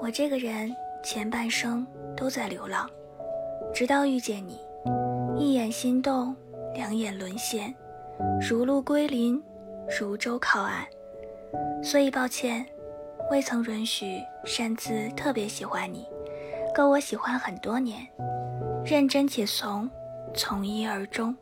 我这个人前半生都在流浪直到遇见你一眼心动两眼沦陷如鹿归林如舟靠岸。所以抱歉未曾允许擅自特别喜欢你够我喜欢很多年认真且怂从一而终。